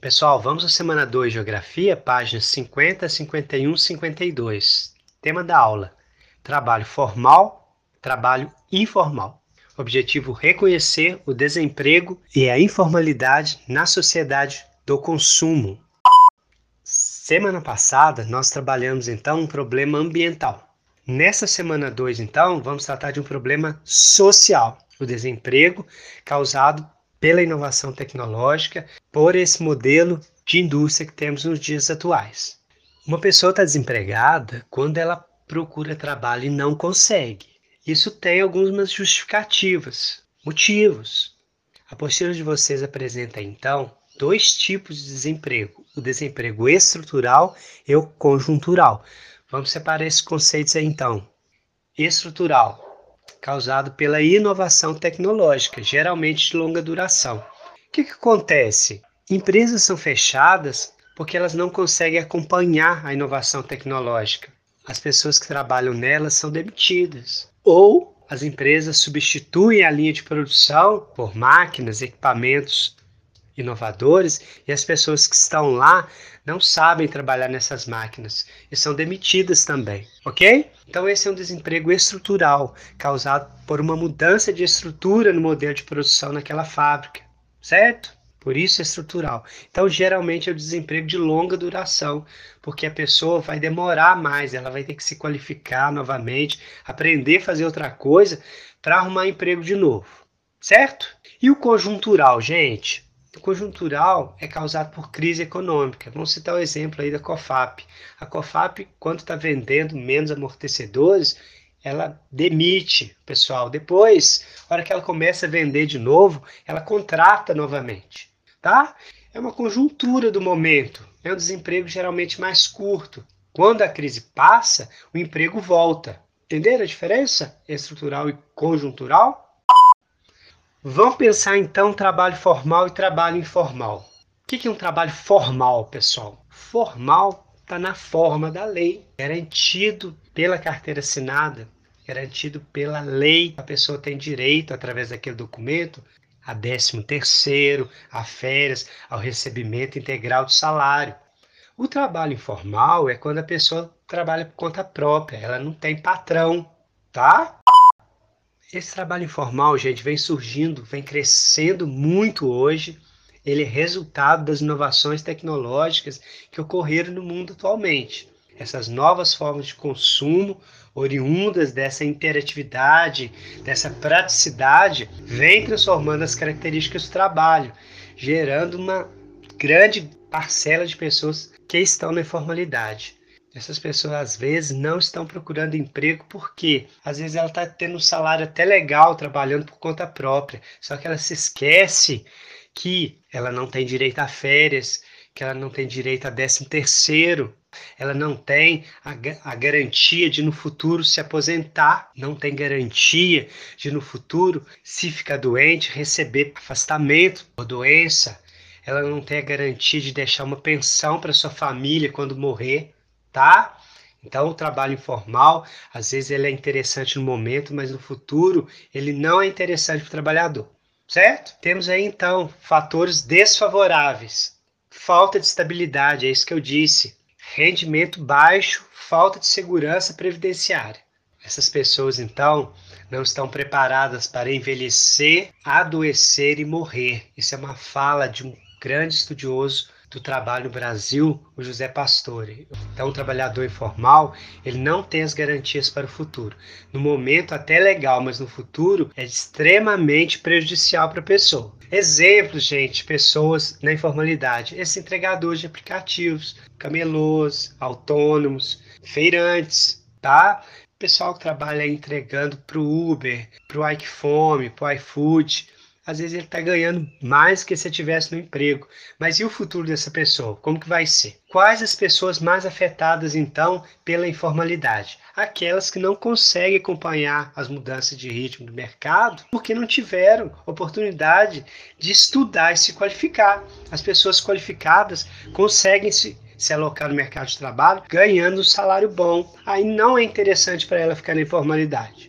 Pessoal, vamos à semana 2, Geografia, páginas 50, 51, 52. Tema da aula: trabalho formal, trabalho informal. Objetivo: reconhecer o desemprego e a informalidade na sociedade do consumo. Semana passada, nós trabalhamos então um problema ambiental. Nessa semana 2, então, vamos tratar de um problema social, o desemprego causado pela inovação tecnológica, por esse modelo de indústria que temos nos dias atuais. Uma pessoa está desempregada quando ela procura trabalho e não consegue. Isso tem algumas justificativas, motivos. A postura de vocês apresenta então dois tipos de desemprego: o desemprego estrutural e o conjuntural. Vamos separar esses conceitos aí então. Estrutural causado pela inovação tecnológica, geralmente de longa duração. O que, que acontece? Empresas são fechadas porque elas não conseguem acompanhar a inovação tecnológica. As pessoas que trabalham nelas são demitidas. Ou as empresas substituem a linha de produção por máquinas, equipamentos inovadores e as pessoas que estão lá não sabem trabalhar nessas máquinas e são demitidas também, ok? Então esse é um desemprego estrutural causado por uma mudança de estrutura no modelo de produção naquela fábrica, certo? Por isso é estrutural. Então, geralmente é o desemprego de longa duração, porque a pessoa vai demorar mais, ela vai ter que se qualificar novamente, aprender a fazer outra coisa para arrumar emprego de novo, certo? E o conjuntural, gente? Conjuntural é causado por crise econômica. Vamos citar o exemplo aí da COFAP. A COFAP, quando está vendendo menos amortecedores, ela demite o pessoal. Depois, na hora que ela começa a vender de novo, ela contrata novamente. Tá? É uma conjuntura do momento. É um desemprego geralmente mais curto. Quando a crise passa, o emprego volta. Entenderam a diferença estrutural e conjuntural? Vamos pensar então trabalho formal e trabalho informal. O que é um trabalho formal, pessoal? Formal está na forma da lei, garantido pela carteira assinada, garantido pela lei. A pessoa tem direito, através daquele documento, a 13 terceiro, a férias, ao recebimento integral do salário. O trabalho informal é quando a pessoa trabalha por conta própria, ela não tem patrão, tá? Esse trabalho informal, gente, vem surgindo, vem crescendo muito hoje. Ele é resultado das inovações tecnológicas que ocorreram no mundo atualmente. Essas novas formas de consumo, oriundas dessa interatividade, dessa praticidade, vêm transformando as características do trabalho, gerando uma grande parcela de pessoas que estão na informalidade. Essas pessoas às vezes não estão procurando emprego porque às vezes ela está tendo um salário até legal trabalhando por conta própria, só que ela se esquece que ela não tem direito a férias, que ela não tem direito a décimo terceiro, ela não tem a, a garantia de no futuro se aposentar, não tem garantia de no futuro, se ficar doente, receber afastamento por doença, ela não tem a garantia de deixar uma pensão para sua família quando morrer tá? Então, o trabalho informal, às vezes ele é interessante no momento, mas no futuro ele não é interessante para o trabalhador, certo? Temos aí então fatores desfavoráveis. Falta de estabilidade, é isso que eu disse. Rendimento baixo, falta de segurança previdenciária. Essas pessoas então não estão preparadas para envelhecer, adoecer e morrer. Isso é uma fala de um grande estudioso do trabalho no Brasil, o José Pastore. Então, o trabalhador informal, ele não tem as garantias para o futuro. No momento até legal, mas no futuro é extremamente prejudicial para a pessoa. Exemplos, gente, pessoas na informalidade, esses entregadores de aplicativos, camelôs, autônomos, feirantes, tá? Pessoal que trabalha entregando para o Uber, para o iFome, para o iFood, às vezes ele está ganhando mais que se tivesse no emprego. Mas e o futuro dessa pessoa? Como que vai ser? Quais as pessoas mais afetadas então pela informalidade? Aquelas que não conseguem acompanhar as mudanças de ritmo do mercado porque não tiveram oportunidade de estudar e se qualificar. As pessoas qualificadas conseguem se se alocar no mercado de trabalho ganhando um salário bom. Aí não é interessante para ela ficar na informalidade.